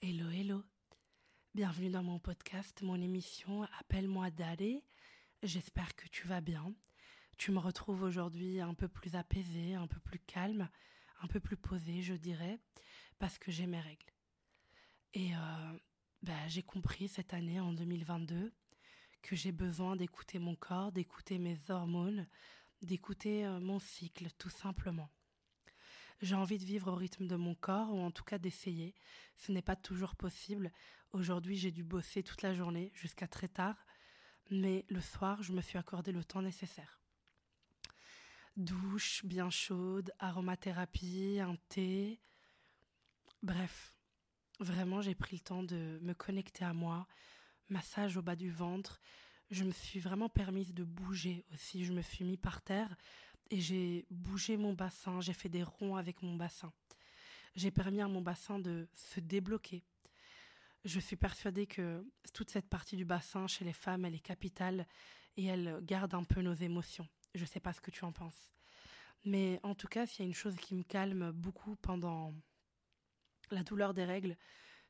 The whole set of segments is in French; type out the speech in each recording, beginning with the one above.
Hello, hello. Bienvenue dans mon podcast, mon émission Appelle-moi Daddy. J'espère que tu vas bien. Tu me retrouves aujourd'hui un peu plus apaisée, un peu plus calme, un peu plus posée, je dirais, parce que j'ai mes règles. Et euh, bah, j'ai compris cette année, en 2022, que j'ai besoin d'écouter mon corps, d'écouter mes hormones, d'écouter euh, mon cycle, tout simplement. J'ai envie de vivre au rythme de mon corps, ou en tout cas d'essayer. Ce n'est pas toujours possible. Aujourd'hui, j'ai dû bosser toute la journée, jusqu'à très tard, mais le soir, je me suis accordé le temps nécessaire. Douche bien chaude, aromathérapie, un thé. Bref, vraiment, j'ai pris le temps de me connecter à moi, massage au bas du ventre. Je me suis vraiment permise de bouger aussi. Je me suis mis par terre et j'ai bougé mon bassin. J'ai fait des ronds avec mon bassin. J'ai permis à mon bassin de se débloquer. Je suis persuadée que toute cette partie du bassin chez les femmes, elle est capitale et elle garde un peu nos émotions. Je ne sais pas ce que tu en penses. Mais en tout cas, s'il y a une chose qui me calme beaucoup pendant la douleur des règles,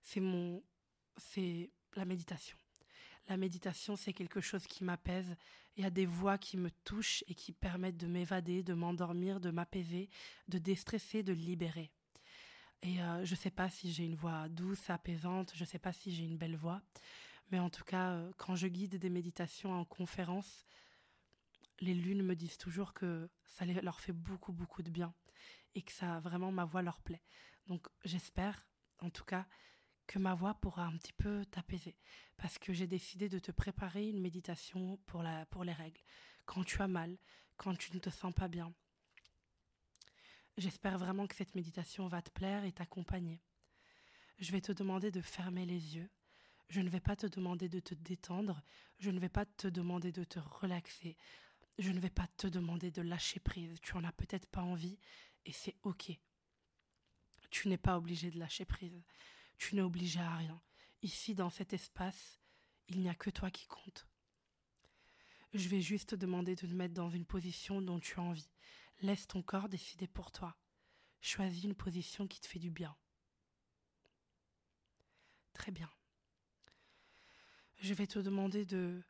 c'est mon, c'est la méditation. La méditation, c'est quelque chose qui m'apaise. Il y a des voix qui me touchent et qui permettent de m'évader, de m'endormir, de m'apaiser, de déstresser, de libérer. Et euh, je ne sais pas si j'ai une voix douce, apaisante, je ne sais pas si j'ai une belle voix, mais en tout cas, euh, quand je guide des méditations en conférence, les lunes me disent toujours que ça leur fait beaucoup, beaucoup de bien et que ça, vraiment, ma voix leur plaît. Donc, j'espère, en tout cas, que ma voix pourra un petit peu t'apaiser. Parce que j'ai décidé de te préparer une méditation pour, la, pour les règles. Quand tu as mal, quand tu ne te sens pas bien. J'espère vraiment que cette méditation va te plaire et t'accompagner. Je vais te demander de fermer les yeux. Je ne vais pas te demander de te détendre. Je ne vais pas te demander de te relaxer. Je ne vais pas te demander de lâcher prise. Tu en as peut-être pas envie et c'est ok. Tu n'es pas obligé de lâcher prise. Tu n'es obligé à rien. Ici, dans cet espace, il n'y a que toi qui compte. Je vais juste te demander de te mettre dans une position dont tu as envie. Laisse ton corps décider pour toi. Choisis une position qui te fait du bien. Très bien. Je vais te demander de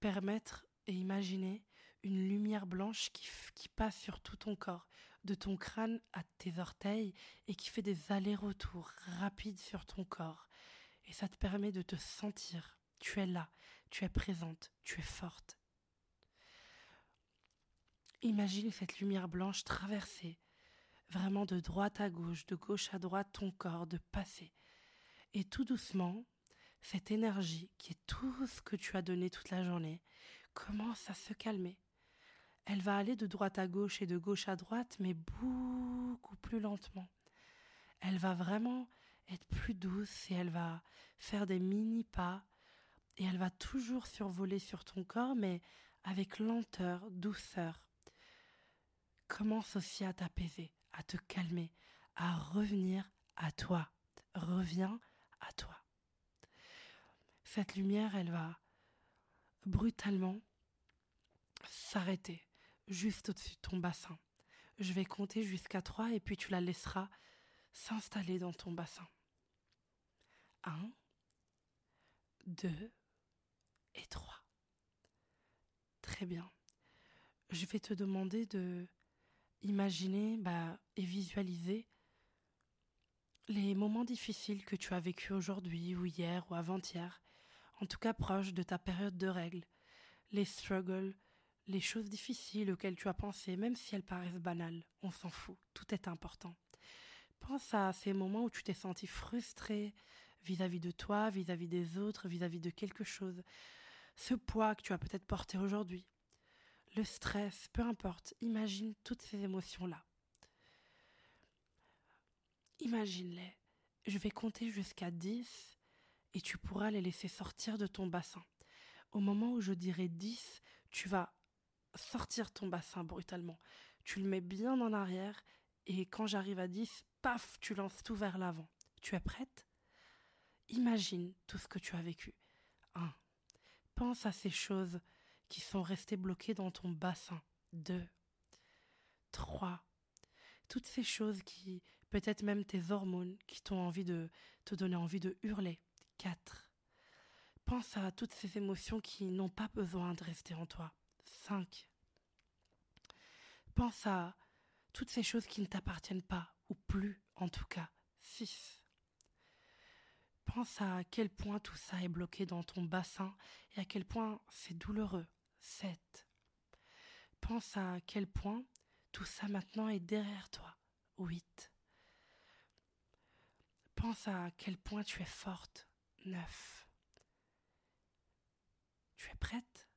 permettre et imaginer une lumière blanche qui, qui, passe sur tout ton corps, de ton crâne à tes orteils, et qui fait des allers-retours rapides sur ton corps. Et ça te permet de te sentir. Tu es là, tu es présente, tu es forte. Imagine cette lumière blanche traverser, vraiment de droite à gauche, de gauche à droite ton corps, de passer. Et tout doucement, cette énergie qui est tout ce que tu as donné toute la journée commence à se calmer. Elle va aller de droite à gauche et de gauche à droite, mais beaucoup plus lentement. Elle va vraiment être plus douce et elle va faire des mini pas et elle va toujours survoler sur ton corps, mais avec lenteur, douceur. Commence aussi à t'apaiser, à te calmer, à revenir à toi. Reviens à toi cette lumière, elle va brutalement s'arrêter juste au-dessus de ton bassin. Je vais compter jusqu'à trois et puis tu la laisseras s'installer dans ton bassin. Un, deux et trois. Très bien. Je vais te demander de imaginer bah, et visualiser les moments difficiles que tu as vécus aujourd'hui ou hier ou avant-hier, en tout cas proches de ta période de règles, les struggles, les choses difficiles auxquelles tu as pensé, même si elles paraissent banales, on s'en fout, tout est important. Pense à ces moments où tu t'es senti frustré vis-à-vis de toi, vis-à-vis des autres, vis-à-vis de quelque chose. Ce poids que tu as peut-être porté aujourd'hui. Le stress, peu importe, imagine toutes ces émotions-là. Imagine-les. Je vais compter jusqu'à 10 et tu pourras les laisser sortir de ton bassin. Au moment où je dirai 10, tu vas sortir ton bassin brutalement. Tu le mets bien en arrière et quand j'arrive à 10, paf, tu lances tout vers l'avant. Tu es prête? Imagine tout ce que tu as vécu. 1. Pense à ces choses qui sont restées bloquées dans ton bassin. 2. 3 toutes ces choses qui peut-être même tes hormones qui t'ont envie de te donner envie de hurler. 4. Pense à toutes ces émotions qui n'ont pas besoin de rester en toi. 5. Pense à toutes ces choses qui ne t'appartiennent pas, ou plus en tout cas. 6. Pense à quel point tout ça est bloqué dans ton bassin et à quel point c'est douloureux. 7. Pense à quel point tout ça maintenant est derrière toi. 8. Pense à quel point tu es forte. 9. Tu es prête?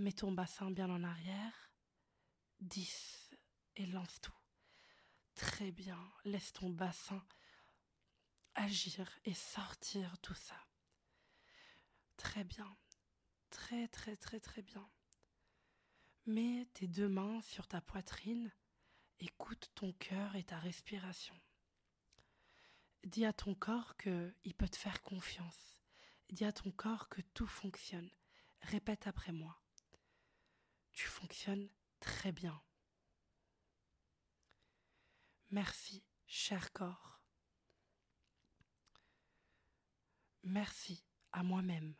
Mets ton bassin bien en arrière. 10. Et lance tout. Très bien. Laisse ton bassin agir et sortir tout ça. Très bien. Très très très très bien. Mets tes deux mains sur ta poitrine. Écoute ton cœur et ta respiration. Dis à ton corps qu'il peut te faire confiance. Dis à ton corps que tout fonctionne. Répète après moi. Tu fonctionnes très bien. Merci, cher corps. Merci à moi-même.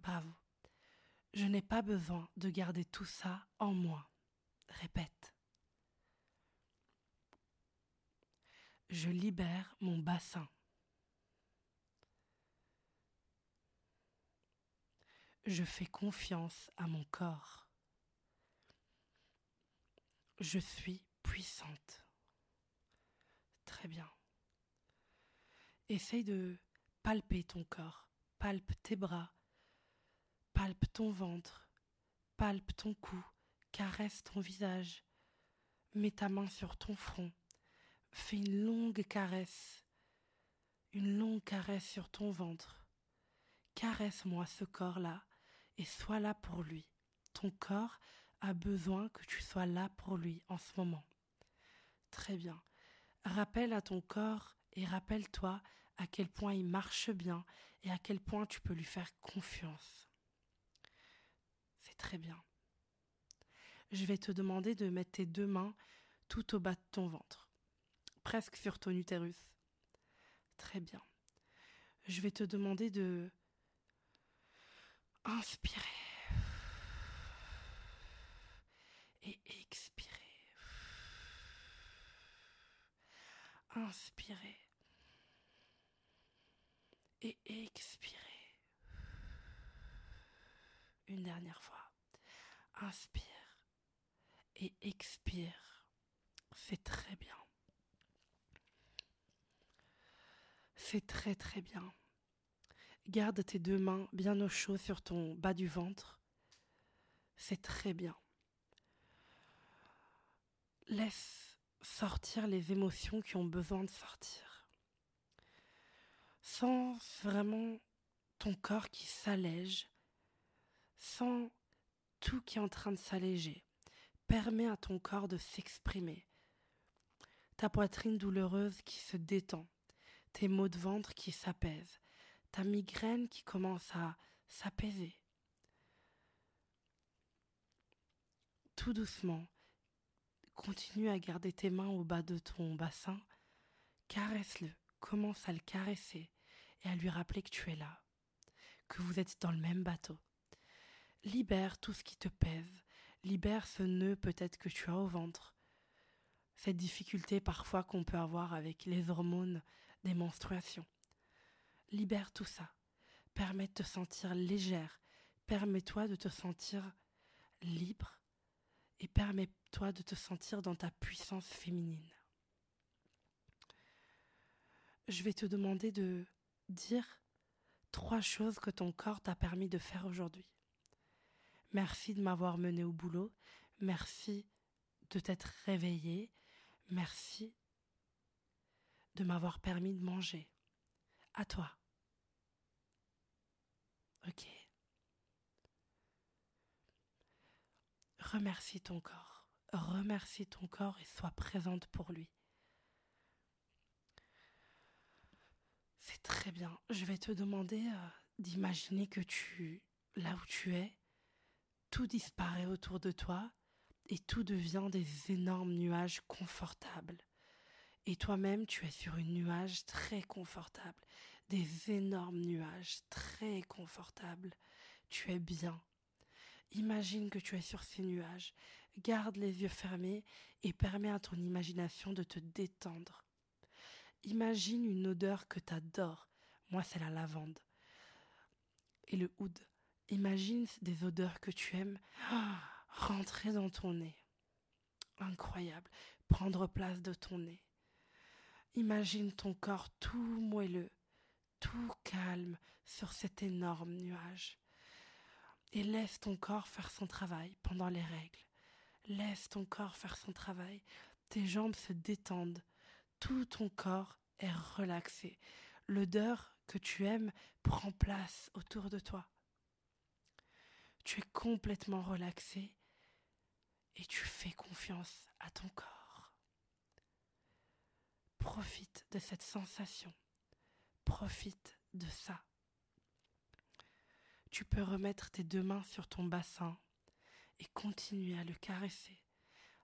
Bravo. Je n'ai pas besoin de garder tout ça en moi. Répète. Je libère mon bassin. Je fais confiance à mon corps. Je suis puissante. Très bien. Essaye de palper ton corps, palpe tes bras, palpe ton ventre, palpe ton cou, caresse ton visage, mets ta main sur ton front, fais une longue caresse, une longue caresse sur ton ventre. Caresse-moi ce corps-là et sois là pour lui. Ton corps a besoin que tu sois là pour lui en ce moment. Très bien. Rappelle à ton corps et rappelle-toi à quel point il marche bien et à quel point tu peux lui faire confiance. C'est très bien. Je vais te demander de mettre tes deux mains tout au bas de ton ventre, presque sur ton utérus. Très bien. Je vais te demander de inspirer et expirer. Inspirer et expirez. Une dernière fois. Inspire et expire. C'est très bien. C'est très très bien. Garde tes deux mains bien au chaud sur ton bas du ventre. C'est très bien. Laisse sortir les émotions qui ont besoin de sortir. Sens vraiment ton corps qui s'allège, sens tout qui est en train de s'alléger. Permets à ton corps de s'exprimer. Ta poitrine douloureuse qui se détend, tes maux de ventre qui s'apaisent, ta migraine qui commence à s'apaiser. Tout doucement, continue à garder tes mains au bas de ton bassin, caresse-le, commence à le caresser, et à lui rappeler que tu es là, que vous êtes dans le même bateau. Libère tout ce qui te pèse, libère ce nœud peut-être que tu as au ventre, cette difficulté parfois qu'on peut avoir avec les hormones des menstruations. Libère tout ça, permets de te sentir légère, permets-toi de te sentir libre et permets-toi de te sentir dans ta puissance féminine. Je vais te demander de dire trois choses que ton corps t'a permis de faire aujourd'hui. Merci de m'avoir mené au boulot, merci de t'être réveillé, merci de m'avoir permis de manger. À toi. Ok. Remercie ton corps. Remercie ton corps et sois présente pour lui. C'est très bien. Je vais te demander euh, d'imaginer que tu, là où tu es, tout disparaît autour de toi et tout devient des énormes nuages confortables. Et toi-même, tu es sur une nuage très confortable, des énormes nuages très confortables. Tu es bien. Imagine que tu es sur ces nuages. Garde les yeux fermés et permets à ton imagination de te détendre. Imagine une odeur que tu adores. Moi, c'est la lavande. Et le oud. Imagine des odeurs que tu aimes ah, rentrer dans ton nez. Incroyable. Prendre place de ton nez. Imagine ton corps tout moelleux, tout calme sur cet énorme nuage. Et laisse ton corps faire son travail pendant les règles. Laisse ton corps faire son travail. Tes jambes se détendent. Tout ton corps est relaxé. L'odeur que tu aimes prend place autour de toi. Tu es complètement relaxé et tu fais confiance à ton corps. Profite de cette sensation. Profite de ça. Tu peux remettre tes deux mains sur ton bassin et continuer à le caresser,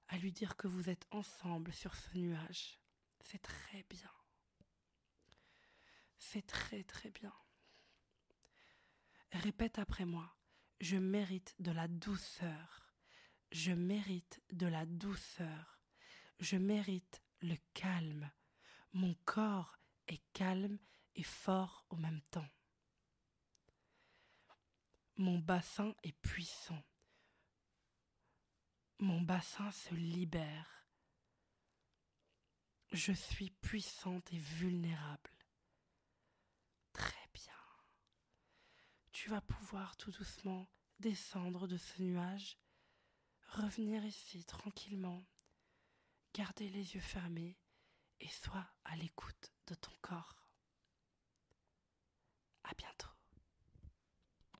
à lui dire que vous êtes ensemble sur ce nuage. C'est très bien. C'est très très bien. Répète après moi, je mérite de la douceur. Je mérite de la douceur. Je mérite le calme. Mon corps est calme et fort au même temps. Mon bassin est puissant. Mon bassin se libère. Je suis puissante et vulnérable. Très bien. Tu vas pouvoir tout doucement descendre de ce nuage, revenir ici tranquillement, garder les yeux fermés et sois à l'écoute de ton corps. À bientôt.